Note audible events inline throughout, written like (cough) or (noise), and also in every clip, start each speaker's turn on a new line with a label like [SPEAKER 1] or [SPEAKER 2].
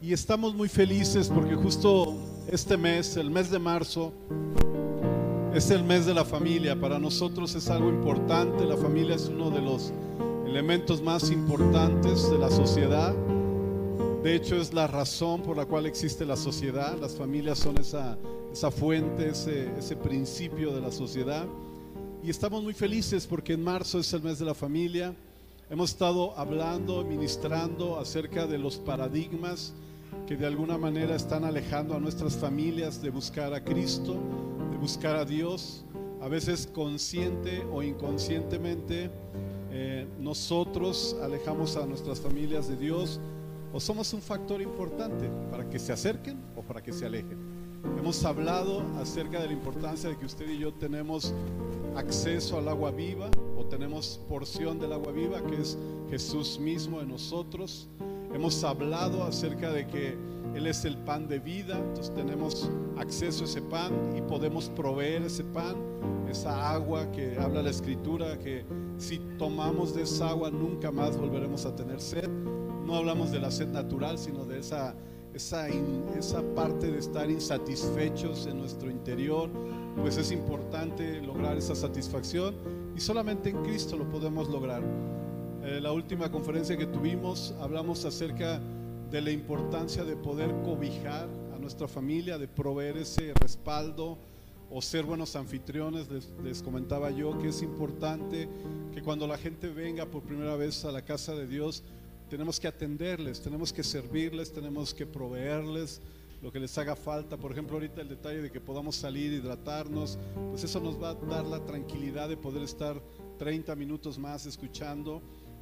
[SPEAKER 1] y estamos muy felices porque justo este mes, el mes de marzo, es el mes de la familia. Para nosotros es algo importante. La familia es uno de los elementos más importantes de la sociedad. De hecho, es la razón por la cual existe la sociedad. Las familias son esa, esa fuente, ese, ese principio de la sociedad. Y estamos muy felices porque en marzo es el mes de la familia. Hemos estado hablando, ministrando acerca de los paradigmas que de alguna manera están alejando a nuestras familias de buscar a Cristo, de buscar a Dios. A veces consciente o inconscientemente eh, nosotros alejamos a nuestras familias de Dios o somos un factor importante para que se acerquen o para que se alejen. Hemos hablado acerca de la importancia de que usted y yo tenemos acceso al agua viva o tenemos porción del agua viva que es Jesús mismo en nosotros. Hemos hablado acerca de que Él es el pan de vida, entonces tenemos acceso a ese pan y podemos proveer ese pan, esa agua que habla la escritura, que si tomamos de esa agua nunca más volveremos a tener sed. No hablamos de la sed natural, sino de esa, esa, esa parte de estar insatisfechos en nuestro interior, pues es importante lograr esa satisfacción y solamente en Cristo lo podemos lograr. Eh, la última conferencia que tuvimos hablamos acerca de la importancia de poder cobijar a nuestra familia, de proveer ese respaldo o ser buenos anfitriones. Les, les, comentaba yo que es importante que cuando la gente venga por primera vez a la casa de Dios, tenemos que atenderles, tenemos que servirles, tenemos que proveerles lo que les haga falta. Por ejemplo, ahorita el detalle de que podamos salir, hidratarnos, pues eso nos va a dar la tranquilidad de poder estar 30 minutos más escuchando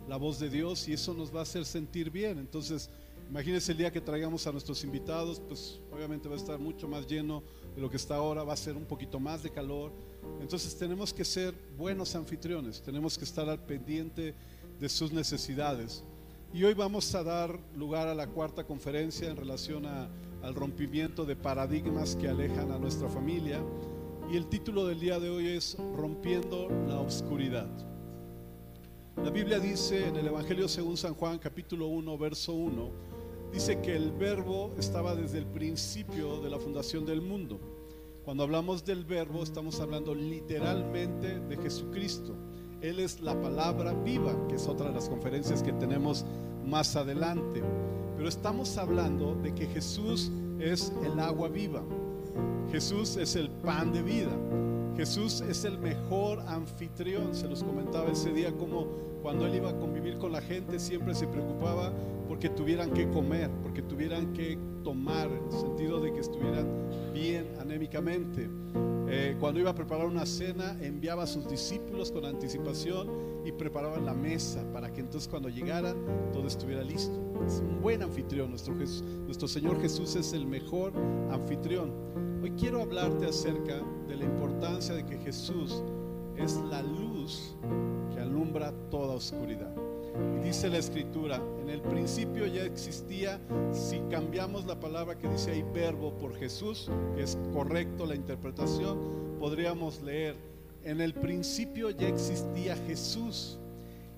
[SPEAKER 1] la voz de Dios y eso nos va a hacer sentir bien. Entonces, imagínense el día que traigamos a nuestros invitados, pues obviamente va a estar mucho más lleno de lo que está ahora, va a ser un poquito más de calor. Entonces tenemos que ser buenos anfitriones, tenemos que estar al pendiente de sus necesidades. Y hoy vamos a dar lugar a la cuarta conferencia en relación al rompimiento de paradigmas que alejan a nuestra familia. Y el título del día de hoy es Rompiendo la Oscuridad. La Biblia dice en el Evangelio según San Juan capítulo 1 verso 1, dice que el verbo estaba desde el principio de la fundación del mundo. Cuando hablamos del verbo estamos hablando literalmente de Jesucristo. Él es la palabra viva, que es otra de las conferencias que tenemos más adelante. Pero estamos hablando de que Jesús es el agua viva. Jesús es el pan de vida. Jesús es el mejor anfitrión. Se los comentaba ese día como cuando él iba a convivir con la gente siempre se preocupaba porque tuvieran que comer, porque tuvieran que tomar, en el sentido de que estuvieran bien anémicamente. Eh, cuando iba a preparar una cena, enviaba a sus discípulos con anticipación y preparaban la mesa para que entonces cuando llegaran todo estuviera listo. Es un buen anfitrión. Nuestro, nuestro Señor Jesús es el mejor anfitrión. Hoy quiero hablarte acerca de la importancia de que Jesús es la luz que alumbra toda oscuridad. Y dice la escritura, en el principio ya existía, si cambiamos la palabra que dice ahí verbo por Jesús, que es correcto la interpretación, podríamos leer, en el principio ya existía Jesús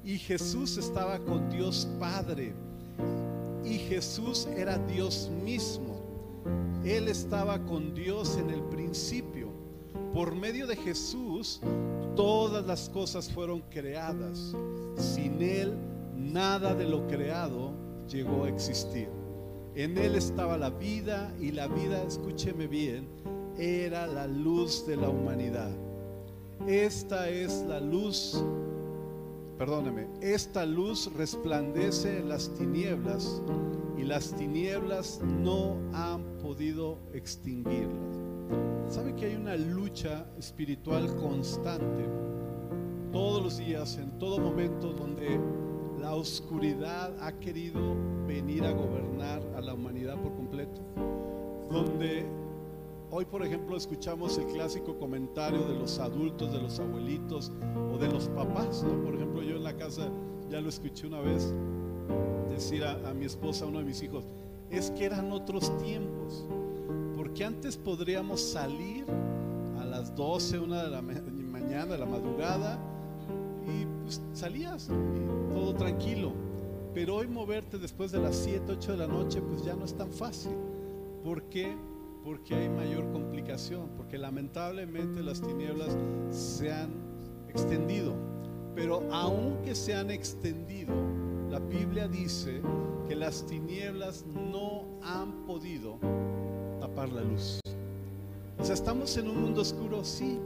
[SPEAKER 1] y Jesús estaba con Dios Padre y Jesús era Dios mismo. Él estaba con Dios en el principio. Por medio de Jesús, todas las cosas fueron creadas. Sin Él, nada de lo creado llegó a existir. En Él estaba la vida y la vida, escúcheme bien, era la luz de la humanidad. Esta es la luz, perdóneme, esta luz resplandece en las tinieblas y las tinieblas no han podido extinguirlas. ¿Sabe que hay una lucha espiritual constante todos los días, en todo momento, donde la oscuridad ha querido venir a gobernar a la humanidad por completo? Donde hoy, por ejemplo, escuchamos el clásico comentario de los adultos, de los abuelitos o de los papás. Por ejemplo, yo en la casa ya lo escuché una vez decir a, mi esposa, a uno de mis hijos, es que eran otros tiempos porque antes podríamos salir a las 12, una de la mañana, de la madrugada, y pues salías, y todo tranquilo. Pero hoy moverte después de las 7, 8 de la noche, pues ya no es tan fácil. ¿Por qué? Porque hay mayor complicación, porque lamentablemente las tinieblas se han extendido. Pero aunque se han extendido, la Biblia dice que las tinieblas no han podido tapar la luz. O sea, estamos en un mundo oscuro, sí.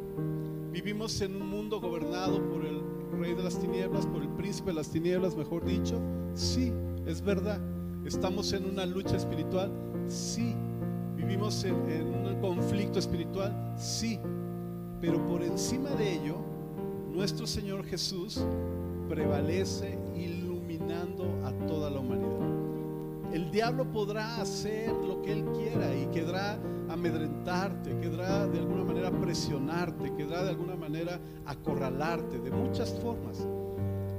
[SPEAKER 1] Vivimos en un mundo gobernado por el rey de las tinieblas, por el príncipe de las tinieblas, mejor dicho. Sí, es verdad. Estamos en una lucha espiritual, sí. Vivimos en, un conflicto espiritual, sí. Pero por encima de ello, nuestro Señor Jesús prevalece iluminando a toda la humanidad. El diablo podrá hacer lo que él quiera y quedará amedrentarte, quedará de alguna manera presionarte, quedará de alguna manera acorralarte, de muchas formas.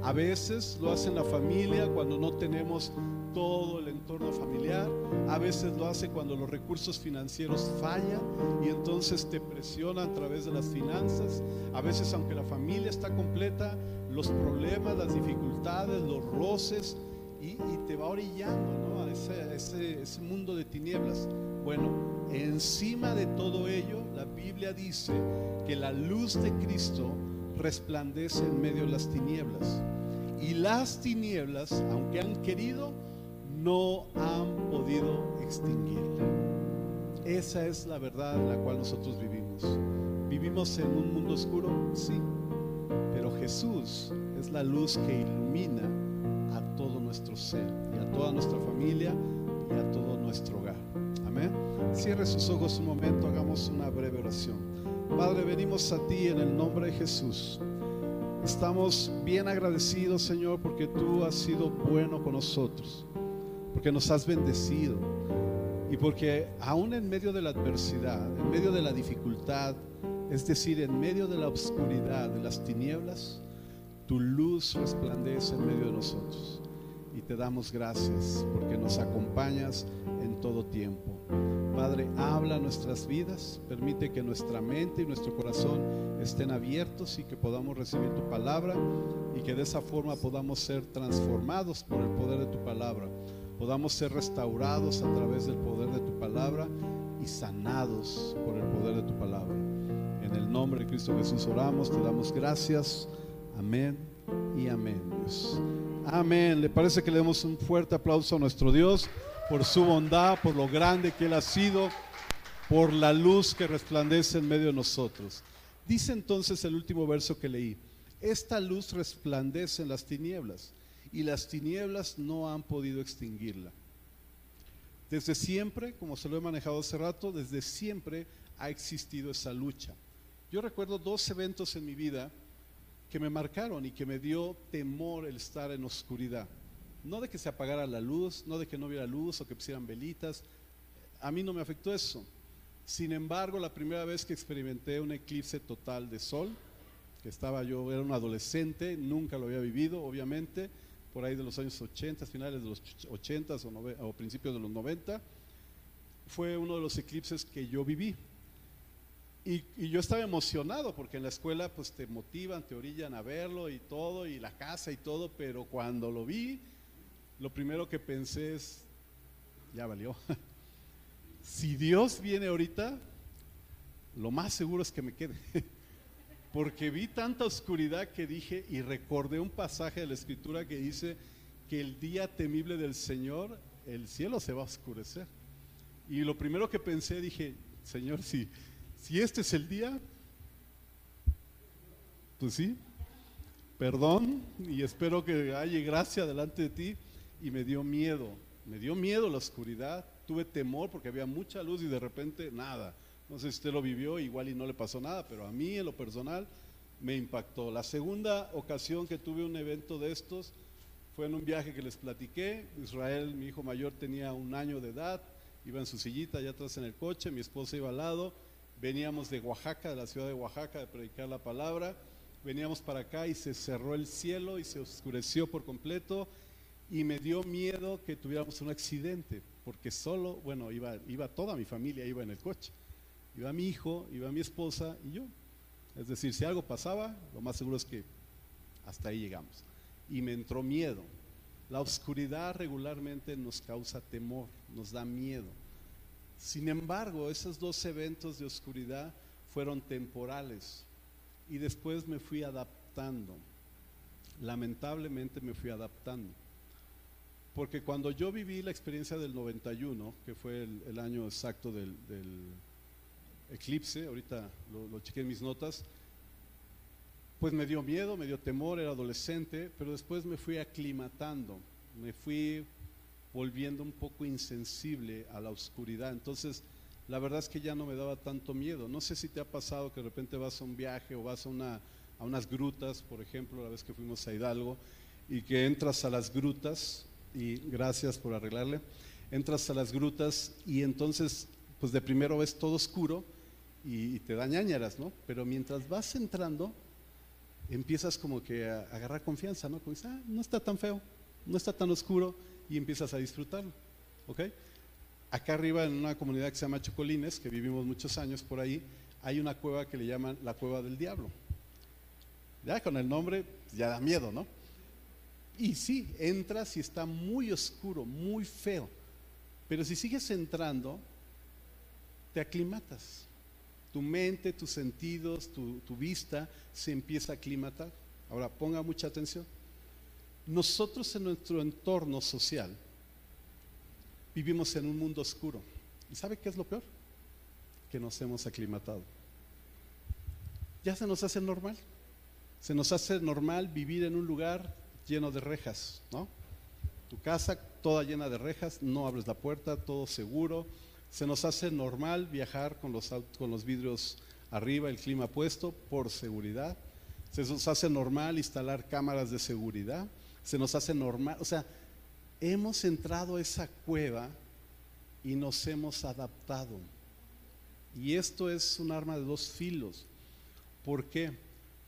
[SPEAKER 1] A veces lo hace en la familia cuando no tenemos todo el entorno familiar. A veces lo hace cuando los recursos financieros fallan y entonces te presiona a través de las finanzas. A veces aunque la familia está completa, los problemas, las dificultades, los roces y, te va orillando a ese, ese mundo de tinieblas. Bueno, encima de todo ello, la Biblia dice que la luz de Cristo resplandece en medio de las tinieblas. Y las tinieblas, aunque han querido, no han podido extinguirla. Esa es la verdad en la cual nosotros vivimos. ¿Vivimos en un mundo oscuro? Sí. Pero Jesús es la luz que ilumina a todo nuestro ser y a toda nuestra familia y a todo nuestro hogar. Amén. Cierre sus ojos un momento, hagamos una breve oración. Padre, venimos a ti en el nombre de Jesús. Estamos bien agradecidos, Señor, porque tú has sido bueno con nosotros, porque nos has bendecido y porque aún en medio de la adversidad, en medio de la dificultad, es decir, en medio de la oscuridad, de las tinieblas, tu luz resplandece en medio de nosotros. Y te damos gracias porque nos acompañas en todo tiempo. Padre, habla nuestras vidas, permite que nuestra mente y nuestro corazón estén abiertos y que podamos recibir tu palabra y que de esa forma podamos ser transformados por el poder de tu palabra, podamos ser restaurados a través del poder de tu palabra y sanados por el poder de tu palabra. En el nombre de Cristo Jesús oramos, te damos gracias. Amén y amén, Dios. Amén. ¿Le parece que le demos un fuerte aplauso a nuestro Dios? por su bondad, por lo grande que Él ha sido, por la luz que resplandece en medio de nosotros. Dice entonces el último verso que leí, esta luz resplandece en las tinieblas y las tinieblas no han podido extinguirla. Desde siempre, como se lo he manejado hace rato, desde siempre ha existido esa lucha. Yo recuerdo dos eventos en mi vida que me marcaron y que me dio temor el estar en oscuridad. No de que se apagara la luz, no de que no hubiera luz o que pusieran velitas. A mí no me afectó eso. Sin embargo, la primera vez que experimenté un eclipse total de sol, que estaba yo, era un adolescente, nunca lo había vivido, obviamente, por ahí de los años 80, finales de los 80 o, o principios de los 90, fue uno de los eclipses que yo viví. Y, y, yo estaba emocionado porque en la escuela pues te motivan, te orillan a verlo y todo, y la casa y todo, pero cuando lo vi, lo primero que pensé es, ya valió. (laughs) si Dios viene ahorita, lo más seguro es que me quede. (laughs) Porque vi tanta oscuridad que dije y recordé un pasaje de la escritura que dice que el día temible del Señor, el cielo se va a oscurecer. Y lo primero que pensé, dije, Señor, si, si este es el día, pues sí, perdón y espero que haya gracia delante de ti y me dio miedo, me dio miedo la oscuridad, tuve temor porque había mucha luz y de repente nada. No sé si usted lo vivió, igual y no le pasó nada, pero a mí en lo personal me impactó. La segunda ocasión que tuve un evento de estos fue en un viaje que les platiqué. Israel, mi hijo mayor, tenía un año de edad, iba en su sillita allá atrás en el coche, mi esposa iba al lado. Veníamos de Oaxaca, de la ciudad de Oaxaca, de predicar la palabra. Veníamos para acá y se cerró el cielo y se oscureció por completo y me dio miedo que tuviéramos un accidente, porque solo, bueno, iba, iba toda mi familia, iba en el coche. Iba mi hijo, iba mi esposa y yo. Es decir, si algo pasaba, lo más seguro es que hasta ahí llegamos. Y me entró miedo. La oscuridad regularmente nos causa temor, nos da miedo. Sin embargo, esos dos eventos de oscuridad fueron temporales y después me fui adaptando. Lamentablemente me fui adaptando. Porque cuando yo viví la experiencia del 91, que fue el, año exacto del, eclipse, ahorita lo, lo chequé en mis notas, pues me dio miedo, me dio temor, era adolescente, pero después me fui aclimatando, me fui volviendo un poco insensible a la oscuridad. Entonces, la verdad es que ya no me daba tanto miedo. No sé si te ha pasado que de repente vas a un viaje o vas a, una, a unas grutas, por ejemplo, la vez que fuimos a Hidalgo, y que entras a las grutas, y gracias por arreglarle, entras a las grutas y entonces, pues de primero ves todo oscuro y, te da ñañaras, ¿no? Pero mientras vas entrando, empiezas como que a, agarrar confianza, ¿no? Como dices, ah, no está tan feo, no está tan oscuro y empiezas a disfrutarlo, ¿ok? Acá arriba en una comunidad que se llama Chocolines, que vivimos muchos años por ahí, hay una cueva que le llaman la cueva del diablo. Ya con el nombre ya da miedo, ¿no? Y sí, entras y está muy oscuro, muy feo. Pero si sigues entrando, te aclimatas tu mente, tus sentidos, tu, vista se empieza a aclimatar. Ahora, ponga mucha atención. Nosotros en nuestro entorno social vivimos en un mundo oscuro. ¿Y sabe qué es lo peor? Que nos hemos aclimatado. Ya se nos hace normal. Se nos hace normal vivir en un lugar lleno de rejas, ¿no? Tu casa toda llena de rejas, no abres la puerta, todo seguro, se nos hace normal viajar con los, con vidrios arriba, el clima puesto, por seguridad. Se nos hace normal instalar cámaras de seguridad. Se nos hace normal, o sea, hemos entrado a esa cueva y nos hemos adaptado. Y esto es un arma de dos filos. ¿Por qué?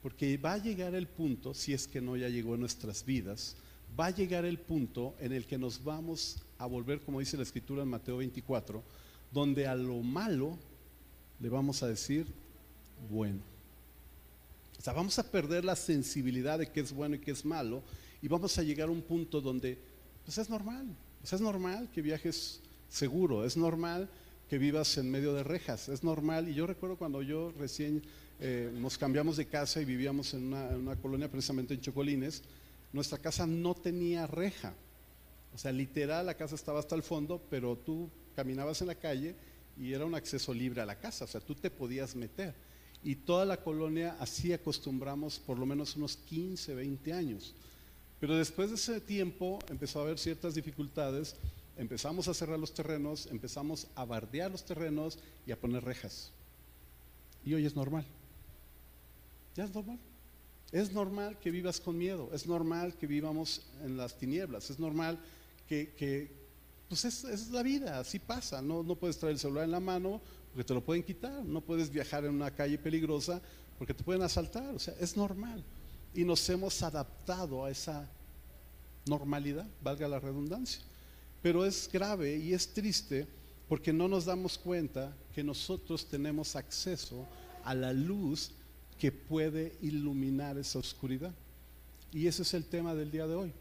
[SPEAKER 1] Porque va a llegar el punto, si es que no ya llegó en nuestras vidas, va a llegar el punto en el que nos vamos a volver, como dice la escritura en Mateo 24, donde a lo malo le vamos a decir bueno. O sea, vamos a perder la sensibilidad de qué es bueno y qué es malo y vamos a llegar a un punto donde, pues es normal, pues es normal que viajes seguro, es normal que vivas en medio de rejas, es normal. Y yo recuerdo cuando yo recién eh, nos cambiamos de casa y vivíamos en una, en una colonia precisamente en Chocolines, nuestra casa no tenía reja. O sea, literal, la casa estaba hasta el fondo, pero tú caminabas en la calle y era un acceso libre a la casa, o sea, tú te podías meter. Y toda la colonia así acostumbramos por lo menos unos 15, 20 años. Pero después de ese tiempo empezó a haber ciertas dificultades, empezamos a cerrar los terrenos, empezamos a bardear los terrenos y a poner rejas. Y hoy es normal. Ya es normal. Es normal que vivas con miedo, es normal que vivamos en las tinieblas, es normal que, pues es, la vida, así pasa. No, no puedes traer el celular en la mano porque te lo pueden quitar. No puedes viajar en una calle peligrosa porque te pueden asaltar. O sea, es normal. Y nos hemos adaptado a esa normalidad, valga la redundancia. Pero es grave y es triste porque no nos damos cuenta que nosotros tenemos acceso a la luz que puede iluminar esa oscuridad. Y ese es el tema del día de hoy.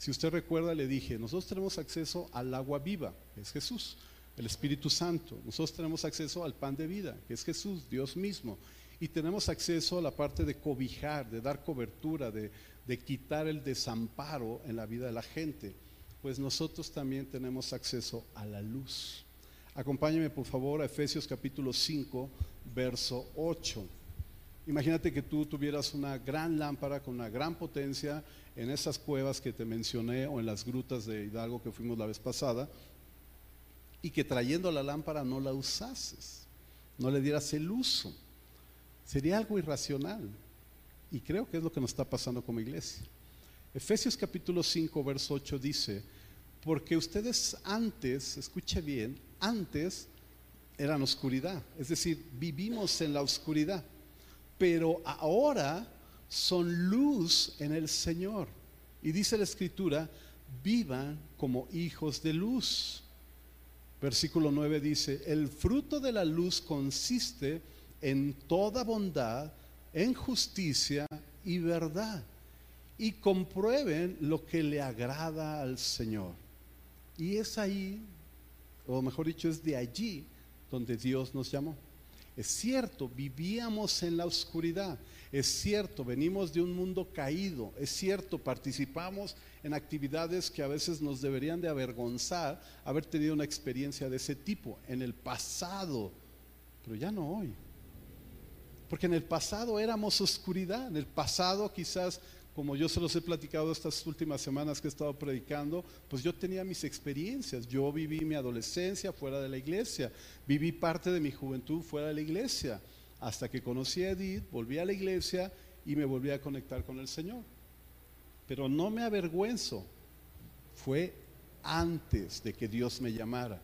[SPEAKER 1] Si usted recuerda, le dije, nosotros tenemos acceso al agua viva, que es Jesús, el Espíritu Santo. Nosotros tenemos acceso al pan de vida, que es Jesús, Dios mismo. Y tenemos acceso a la parte de cobijar, de dar cobertura, de, de quitar el desamparo en la vida de la gente. Pues nosotros también tenemos acceso a la luz. Acompáñeme por favor a Efesios capítulo 5, verso 8. Imagínate que tú tuvieras una gran lámpara con una gran potencia en esas cuevas que te mencioné o en las grutas de Hidalgo que fuimos la vez pasada y que trayendo la lámpara no la usases, no le dieras el uso. Sería algo irracional. Y creo que es lo que nos está pasando como iglesia. Efesios capítulo 5, verso 8 dice, porque ustedes antes, escuche bien, antes eran oscuridad, es decir, vivimos en la oscuridad pero ahora son luz en el Señor. Y dice la escritura, vivan como hijos de luz. Versículo 9 dice, el fruto de la luz consiste en toda bondad, en justicia y verdad. y comprueben lo que le agrada al Señor. Y es ahí, o mejor dicho, es de allí donde Dios nos llamó. Es cierto, vivíamos en la oscuridad. Es cierto, venimos de un mundo caído. Es cierto, participamos en actividades que a veces nos deberían de avergonzar haber tenido una experiencia de ese tipo en el pasado, pero ya no hoy. Porque en el pasado éramos oscuridad, en el pasado quizás como yo se los he platicado estas últimas semanas que he estado predicando, pues yo tenía mis experiencias. Yo viví mi adolescencia fuera de la iglesia, viví parte de mi juventud fuera de la iglesia, hasta que conocí a Edith, volví a la iglesia y me volví a conectar con el Señor. Pero no me avergüenzo, fue antes de que Dios me llamara.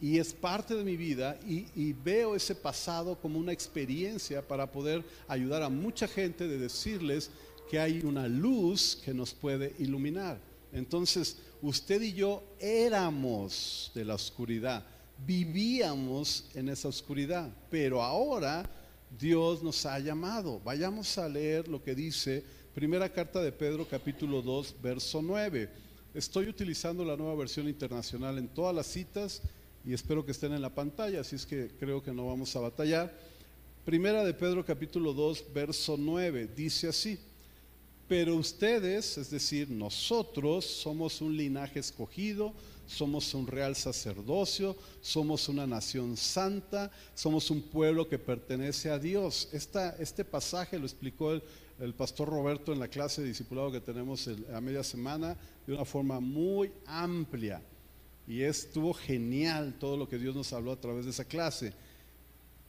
[SPEAKER 1] Y es parte de mi vida y, veo ese pasado como una experiencia para poder ayudar a mucha gente de decirles que hay una luz que nos puede iluminar. Entonces, usted y yo éramos de la oscuridad, vivíamos en esa oscuridad, pero ahora Dios nos ha llamado. Vayamos a leer lo que dice primera carta de Pedro capítulo 2, verso 9. Estoy utilizando la nueva versión internacional en todas las citas y espero que estén en la pantalla, así es que creo que no vamos a batallar. Primera de Pedro capítulo 2, verso 9, dice así. Pero ustedes, es decir, nosotros somos un linaje escogido, somos un real sacerdocio, somos una nación santa, somos un pueblo que pertenece a Dios. este pasaje lo explicó el, pastor Roberto en la clase de discipulado que tenemos a media semana de una forma muy amplia. Y estuvo genial todo lo que Dios nos habló a través de esa clase.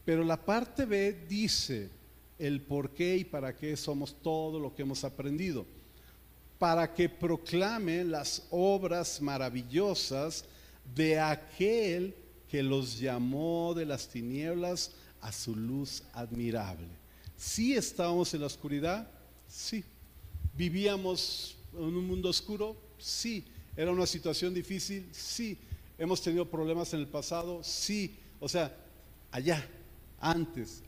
[SPEAKER 1] Pero la parte B dice, el por qué y para qué somos todo lo que hemos aprendido. Para que proclame las obras maravillosas de aquel que los llamó de las tinieblas a su luz admirable. Si estábamos en la oscuridad, sí. Vivíamos en un mundo oscuro, sí. Era una situación difícil, sí. Hemos tenido problemas en el pasado, sí. O sea, allá, antes,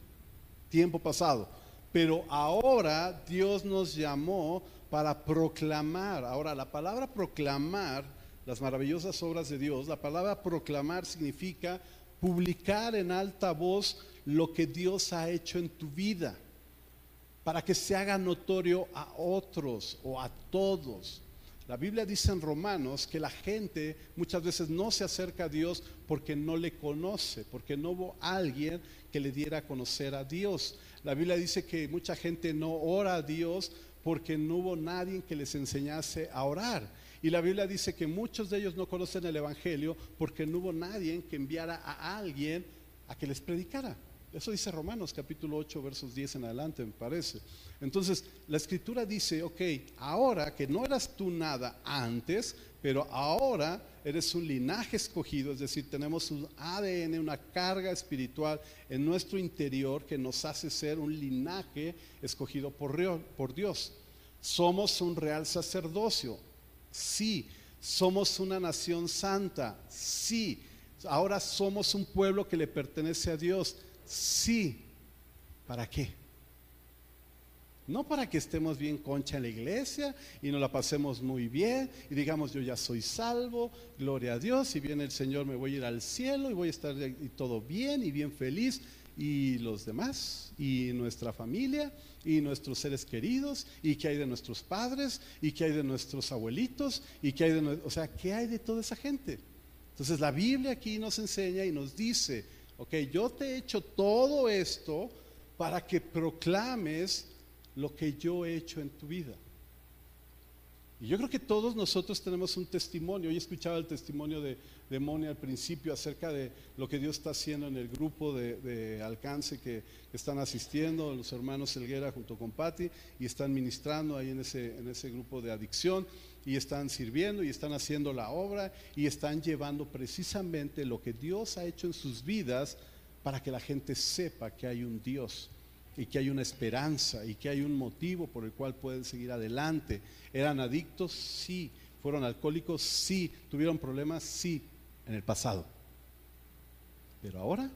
[SPEAKER 1] tiempo pasado. Pero ahora Dios nos llamó para proclamar. Ahora, la palabra proclamar las maravillosas obras de Dios, la palabra proclamar significa publicar en alta voz lo que Dios ha hecho en tu vida, para que se haga notorio a otros o a todos. La Biblia dice en Romanos que la gente muchas veces no se acerca a Dios porque no le conoce, porque no hubo alguien que le diera a conocer a Dios. La Biblia dice que mucha gente no ora a Dios porque no hubo nadie que les enseñase a orar. Y la Biblia dice que muchos de ellos no conocen el Evangelio porque no hubo nadie que enviara a alguien a que les predicara. Eso dice Romanos capítulo 8 versos 10 en adelante, me parece. Entonces, la escritura dice, ok, ahora que no eras tú nada antes, pero ahora eres un linaje escogido, es decir, tenemos un ADN, una carga espiritual en nuestro interior que nos hace ser un linaje escogido por, Dios. Somos un real sacerdocio, sí. Somos una nación santa, sí. Ahora somos un pueblo que le pertenece a Dios, sí. ¿Para qué? No para que estemos bien concha en la iglesia y nos la pasemos muy bien y digamos yo ya soy salvo, gloria a Dios, y viene el Señor me voy a ir al cielo y voy a estar y todo bien y bien feliz y los demás y nuestra familia y nuestros seres queridos y qué hay de nuestros padres y qué hay de nuestros abuelitos y qué hay de, o sea, qué hay de toda esa gente. Entonces la Biblia aquí nos enseña y nos dice, ok, yo te he hecho todo esto para que proclames lo que yo he hecho en tu vida. Y yo creo que todos nosotros tenemos un testimonio. Hoy escuchaba el testimonio de, de Moni al principio acerca de lo que Dios está haciendo en el grupo de, alcance que, están asistiendo, los hermanos Elguera junto con Patti, y están ministrando ahí en ese, en ese grupo de adicción, y están sirviendo, y están haciendo la obra, y están llevando precisamente lo que Dios ha hecho en sus vidas para que la gente sepa que hay un Dios y que hay una esperanza y que hay un motivo por el cual pueden seguir adelante. ¿Eran adictos? Sí. ¿Fueron alcohólicos? Sí. ¿Tuvieron problemas? Sí, en el pasado. Pero ahora,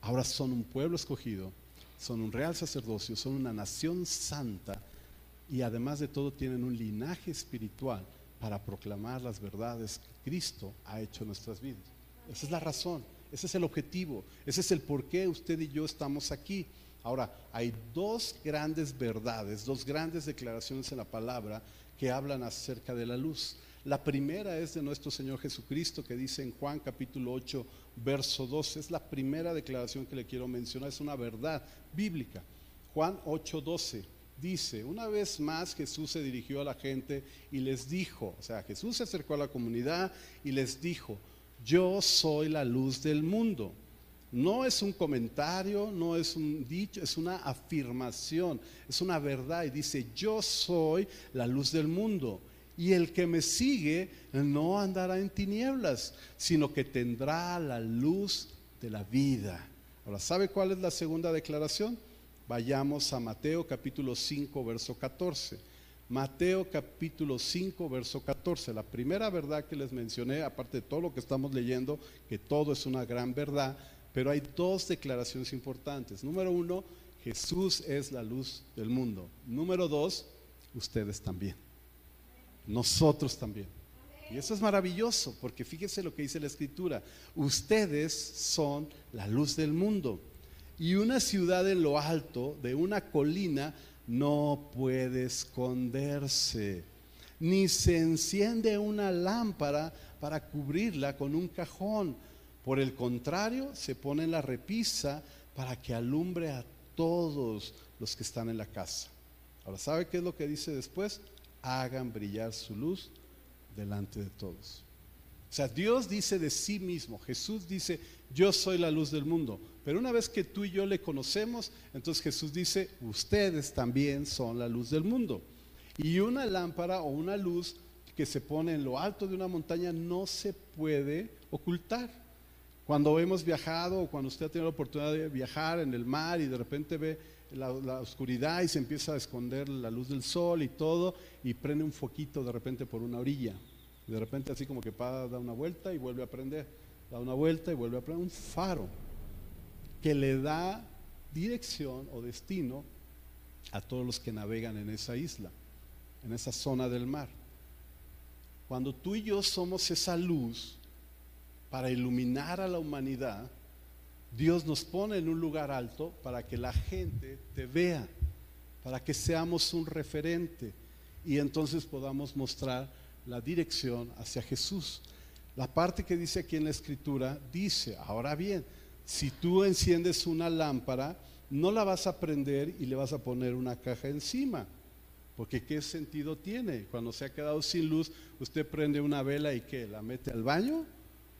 [SPEAKER 1] ahora son un pueblo escogido, son un real sacerdocio, son una nación santa y además de todo tienen un linaje espiritual para proclamar las verdades que Cristo ha hecho en nuestras vidas. Esa es la razón, ese es el objetivo, ese es el por qué usted y yo estamos aquí. Ahora, hay dos grandes verdades, dos grandes declaraciones en la palabra que hablan acerca de la luz. La primera es de nuestro Señor Jesucristo que dice en Juan capítulo 8, verso 12. Es la primera declaración que le quiero mencionar, es una verdad bíblica. Juan 8, 12 dice, una vez más Jesús se dirigió a la gente y les dijo, o sea, Jesús se acercó a la comunidad y les dijo, yo soy la luz del mundo. No es un comentario, no es un dicho, es una afirmación, es una verdad. Y dice, yo soy la luz del mundo. Y el que me sigue no andará en tinieblas, sino que tendrá la luz de la vida. Ahora, ¿sabe cuál es la segunda declaración? Vayamos a Mateo capítulo 5, verso 14. Mateo capítulo 5, verso 14. La primera verdad que les mencioné, aparte de todo lo que estamos leyendo, que todo es una gran verdad, pero hay dos declaraciones importantes. Número uno, Jesús es la luz del mundo. Número dos, ustedes también. Nosotros también. Y eso es maravilloso, porque fíjense lo que dice la escritura. Ustedes son la luz del mundo. Y una ciudad en lo alto de una colina no puede esconderse, ni se enciende una lámpara para cubrirla con un cajón. Por el contrario, se pone en la repisa para que alumbre a todos los que están en la casa. Ahora, ¿sabe qué es lo que dice después? Hagan brillar su luz delante de todos. O sea, Dios dice de sí mismo, Jesús dice, yo soy la luz del mundo. Pero una vez que tú y yo le conocemos, entonces Jesús dice, ustedes también son la luz del mundo. Y una lámpara o una luz que se pone en lo alto de una montaña no se puede ocultar. Cuando hemos viajado o cuando usted ha tenido la oportunidad de viajar en el mar y de repente ve la, oscuridad y se empieza a esconder la luz del sol y todo y prende un foquito de repente por una orilla. De repente así como que para, da una vuelta y vuelve a prender. Da una vuelta y vuelve a prender un faro que le da dirección o destino a todos los que navegan en esa isla, en esa zona del mar. Cuando tú y yo somos esa luz para iluminar a la humanidad, Dios nos pone en un lugar alto para que la gente te vea, para que seamos un referente y entonces podamos mostrar la dirección hacia Jesús. La parte que dice aquí en la escritura dice, ahora bien, si tú enciendes una lámpara, no la vas a prender y le vas a poner una caja encima. Porque ¿qué sentido tiene? Cuando se ha quedado sin luz, usted prende una vela y ¿qué? ¿La mete al baño?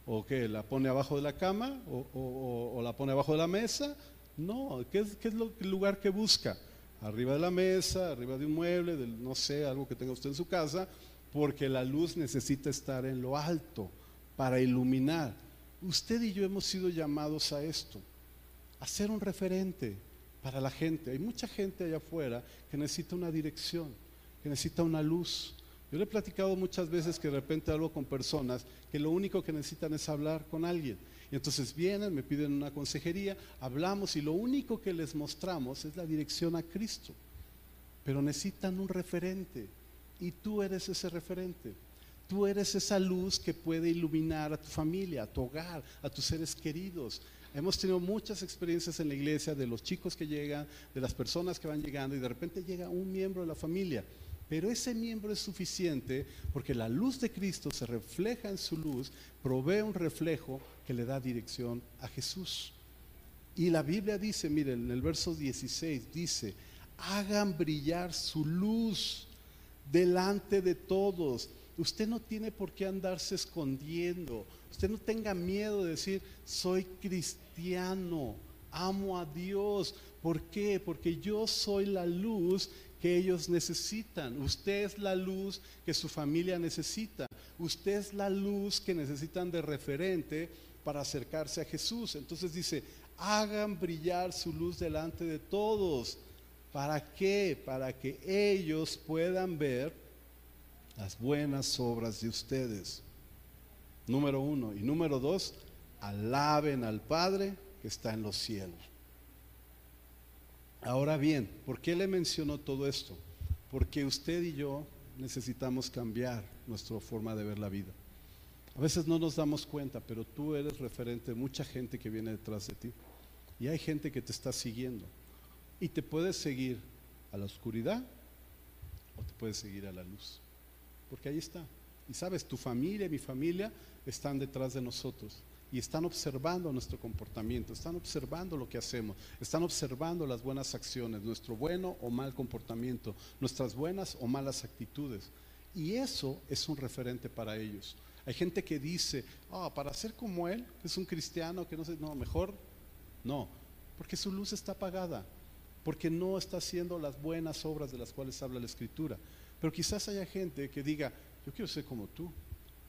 [SPEAKER 1] ¿O qué? ¿La pone abajo de la cama? ¿O, la pone abajo de la mesa? No, ¿qué es, lo, el lugar que busca? Arriba de la mesa, arriba de un mueble, no sé, algo que tenga usted en su casa, porque la luz necesita estar en lo alto para iluminar. Usted y yo hemos sido llamados a esto, a ser un referente para la gente. Hay mucha gente allá afuera que necesita una dirección, que necesita una luz. Yo le he platicado muchas veces que de repente hablo con personas que lo único que necesitan es hablar con alguien. Y entonces vienen, me piden una consejería, hablamos y lo único que les mostramos es la dirección a Cristo. Pero necesitan un referente y tú eres ese referente. Tú eres esa luz que puede iluminar a tu familia, a tu hogar, a tus seres queridos. Hemos tenido muchas experiencias en la iglesia de los chicos que llegan, de las personas que van llegando y de repente llega un miembro de la familia. Pero ese miembro es suficiente porque la luz de Cristo se refleja en su luz, provee un reflejo que le da dirección a Jesús. Y la Biblia dice, miren, en el verso 16 dice, hagan brillar su luz delante de todos Usted no tiene por qué andarse escondiendo. Usted no tenga miedo de decir, soy cristiano, amo a Dios. ¿Por qué? Porque yo soy la luz que ellos necesitan. Usted es la luz que su familia necesita. Usted es la luz que necesitan de referente para acercarse a Jesús. Entonces dice, hagan brillar su luz delante de todos. ¿Para qué? Para que ellos puedan ver las buenas obras de ustedes. Número uno. Y número dos, alaben al Padre que está en los cielos. Ahora bien, ¿por qué le mencionó todo esto? porque usted y yo necesitamos cambiar nuestra forma de ver la vida. A veces no nos damos cuenta, pero tú eres referente de mucha gente que viene detrás de ti. Y hay gente que te está siguiendo. Y te puedes seguir a la oscuridad o te puedes seguir a la luz. Porque ahí está. Y sabes, tu familia mi familia están detrás de nosotros y están observando nuestro comportamiento, están observando lo que hacemos, están observando las buenas acciones, nuestro bueno o mal comportamiento, nuestras buenas o malas actitudes. Y eso es un referente para ellos. Hay gente que dice, ah, para ser como él, que es un cristiano, que no sé, no, mejor no, porque su luz está apagada, porque no está haciendo las buenas obras de las cuales habla la Escritura. Pero quizás haya gente que diga, yo quiero ser como tú.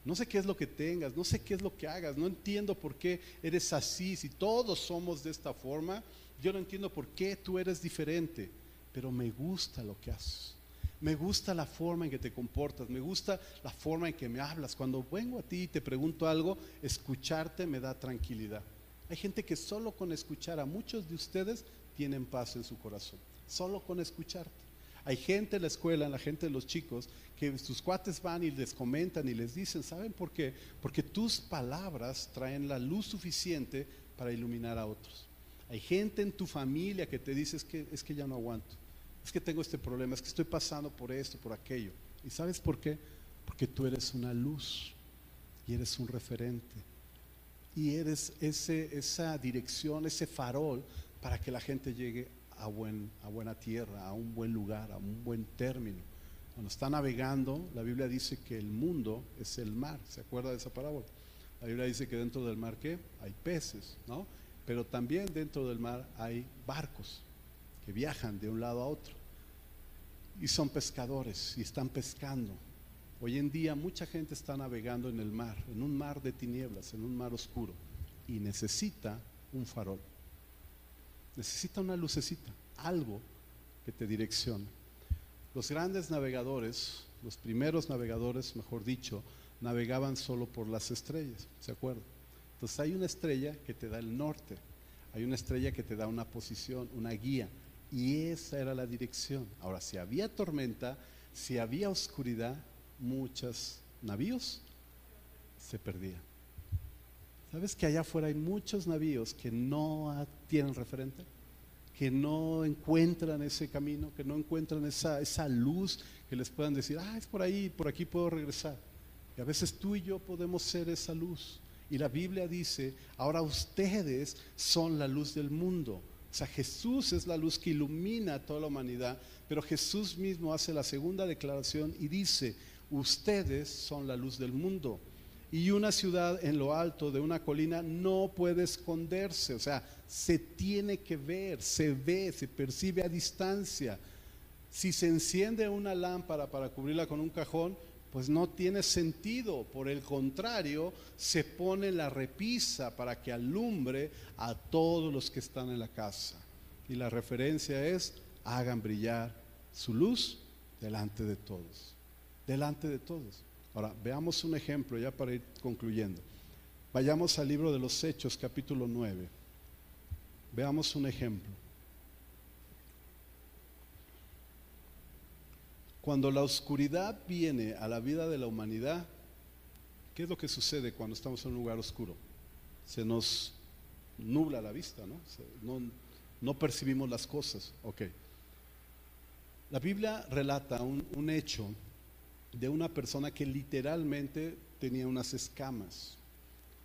[SPEAKER 1] No sé qué es lo que tengas, no sé qué es lo que hagas, no entiendo por qué eres así, si todos somos de esta forma, yo no entiendo por qué tú eres diferente, pero me gusta lo que haces. Me gusta la forma en que te comportas, me gusta la forma en que me hablas. Cuando vengo a ti y te pregunto algo, escucharte me da tranquilidad. Hay gente que solo con escuchar a muchos de ustedes tienen paz en su corazón, solo con escucharte. Hay gente en la escuela, la gente de los chicos, que sus cuates van y les comentan y les dicen, ¿saben por qué? Porque tus palabras traen la luz suficiente para iluminar a otros. Hay gente en tu familia que te dice, es que, es que ya no aguanto es que tengo este problema, es que estoy pasando por esto, por aquello. ¿Y sabes por qué? Porque tú eres una luz y eres un referente. Y eres ese, esa dirección, ese farol para que la gente llegue a, a buena tierra, a un buen lugar, a un buen término. Cuando está navegando, la Biblia dice que el mundo es el mar. ¿Se acuerda de esa parábola? La Biblia dice que dentro del mar, ¿qué? Hay peces, ¿no? Pero también dentro del mar hay barcos que viajan de un lado a otro y son pescadores y están pescando. Hoy en día mucha gente está navegando en el mar, en un mar de tinieblas, en un mar oscuro, y necesita un farol. Necesita una lucecita, algo que te direccione. Los grandes navegadores, los primeros navegadores, mejor dicho, navegaban solo por las estrellas, ¿se acuerdan? Entonces hay una estrella que te da el norte, hay una estrella que te da una posición, una guía, y esa era la dirección. Ahora, si había tormenta, si había oscuridad, muchos navíos se perdían. ¿Sabes que allá afuera hay muchos navíos que no tienen referente? Que no encuentran ese camino, que no encuentran esa, esa luz que les puedan decir, ah, es por ahí, por aquí puedo regresar. Y a veces tú y yo podemos ser esa luz. Y la Biblia dice, ahora ustedes son la luz del mundo. O sea, Jesús es la luz que ilumina a toda la humanidad, pero Jesús mismo hace la segunda declaración y dice, ustedes son la luz del mundo. Y una ciudad en lo alto de una colina no puede esconderse, o sea, se tiene que ver, se ve, se percibe a distancia. Si se enciende una lámpara para cubrirla con un cajón, pues no tiene sentido. Por el contrario, se pone la repisa para que alumbre a todos los que están en la casa. Y la referencia es, hagan brillar su luz delante de todos. Delante de todos. Ahora, veamos un ejemplo ya para ir concluyendo. Vayamos al libro de los Hechos, capítulo 9. Veamos un ejemplo. Cuando la oscuridad viene a la vida de la humanidad, ¿qué es lo que sucede cuando estamos en un lugar oscuro? Se nos nubla la vista, ¿no? no, percibimos las cosas. Ok. La Biblia relata un, un hecho de una persona que literalmente tenía unas escamas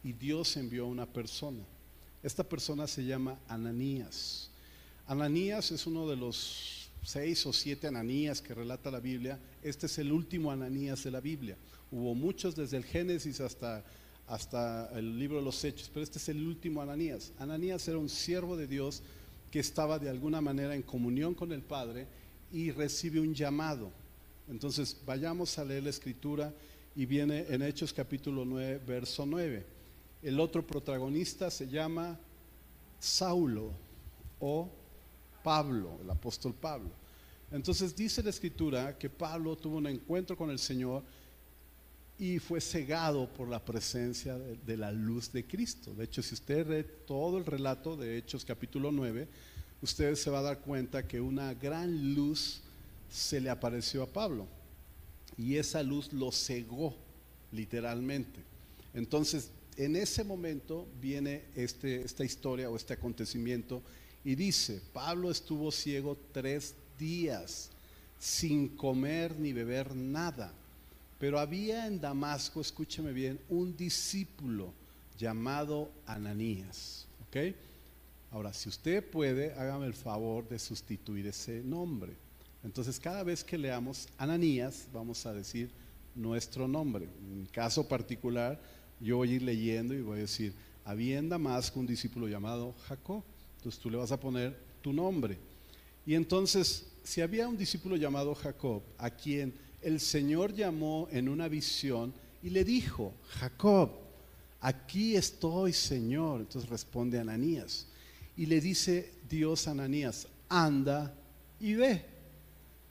[SPEAKER 1] y Dios envió a una persona. Esta persona se llama Ananías. Ananías es uno de los seis o siete Ananías que relata la Biblia, este es el último Ananías de la Biblia. Hubo muchos desde el Génesis hasta, hasta el libro de los Hechos, pero este es el último Ananías. Ananías era un siervo de Dios que estaba de alguna manera en comunión con el Padre y recibe un llamado. Entonces vayamos a leer la escritura y viene en Hechos capítulo 9, verso 9. El otro protagonista se llama Saulo o Pablo, el apóstol Pablo. Entonces dice la escritura que Pablo tuvo un encuentro con el Señor y fue cegado por la presencia de, la luz de Cristo. De hecho, si usted lee todo el relato de Hechos capítulo 9, usted se va a dar cuenta que una gran luz se le apareció a Pablo y esa luz lo cegó literalmente. Entonces, en ese momento viene este, esta historia o este acontecimiento y dice, Pablo estuvo ciego tres días sin comer ni beber nada. Pero había en Damasco, escúcheme bien, un discípulo llamado Ananías. Ahora, si usted puede, hágame el favor de sustituir ese nombre. Entonces, cada vez que leamos Ananías, vamos a decir nuestro nombre. En caso particular, yo voy a ir leyendo y voy a decir, había en Damasco un discípulo llamado Jacob. Entonces tú le vas a poner tu nombre. Y entonces, si había un discípulo llamado Jacob, a quien el Señor llamó en una visión y le dijo, Jacob, aquí estoy, Señor. Entonces responde Ananías. Y le dice Dios a Ananías, anda y ve.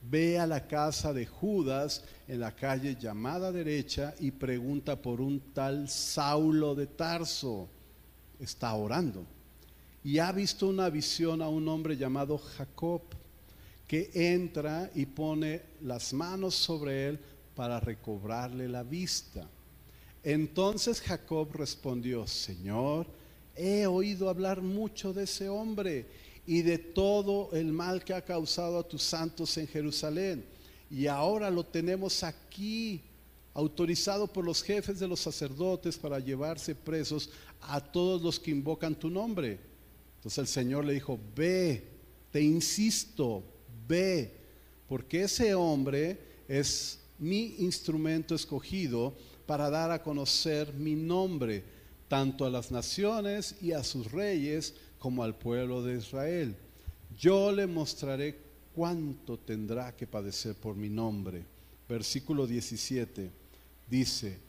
[SPEAKER 1] Ve a la casa de Judas en la calle llamada derecha y pregunta por un tal Saulo de Tarso. Está orando. Y ha visto una visión a un hombre llamado Jacob que entra y pone las manos sobre él para recobrarle la vista. Entonces Jacob respondió, Señor, he oído hablar mucho de ese hombre y de todo el mal que ha causado a tus santos en Jerusalén. Y ahora lo tenemos aquí, autorizado por los jefes de los sacerdotes para llevarse presos a todos los que invocan tu nombre. Entonces el Señor le dijo, ve, te insisto, ve, porque ese hombre es mi instrumento escogido para dar a conocer mi nombre, tanto a las naciones y a sus reyes como al pueblo de Israel. Yo le mostraré cuánto tendrá que padecer por mi nombre. Versículo 17 dice,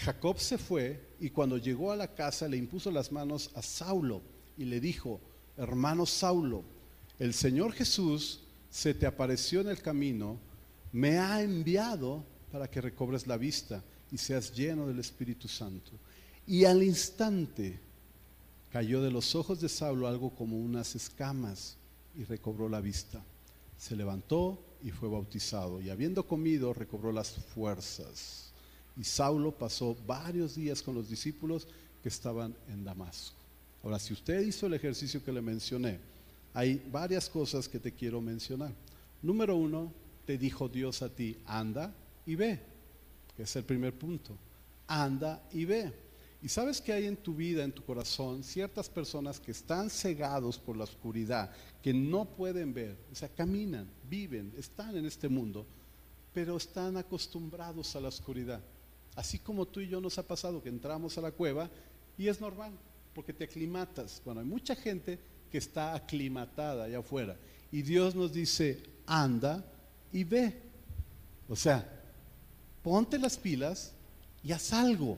[SPEAKER 1] Jacob se fue y cuando llegó a la casa le impuso las manos a Saulo y le dijo, hermano Saulo, el Señor Jesús se te apareció en el camino, me ha enviado para que recobres la vista y seas lleno del Espíritu Santo. Y al instante cayó de los ojos de Saulo algo como unas escamas y recobró la vista. Se levantó y fue bautizado y habiendo comido recobró las fuerzas. Y Saulo pasó varios días con los discípulos que estaban en Damasco. Ahora, si usted hizo el ejercicio que le mencioné, hay varias cosas que te quiero mencionar. Número uno, te dijo Dios a ti, anda y ve, que es el primer punto. Anda y ve. Y sabes que hay en tu vida, en tu corazón, ciertas personas que están cegados por la oscuridad, que no pueden ver, o sea, caminan, viven, están en este mundo, pero están acostumbrados a la oscuridad. Así como tú y yo nos ha pasado que entramos a la cueva y es normal, porque te aclimatas. Bueno, hay mucha gente que está aclimatada allá afuera. Y Dios nos dice, anda y ve. O sea, ponte las pilas y haz algo.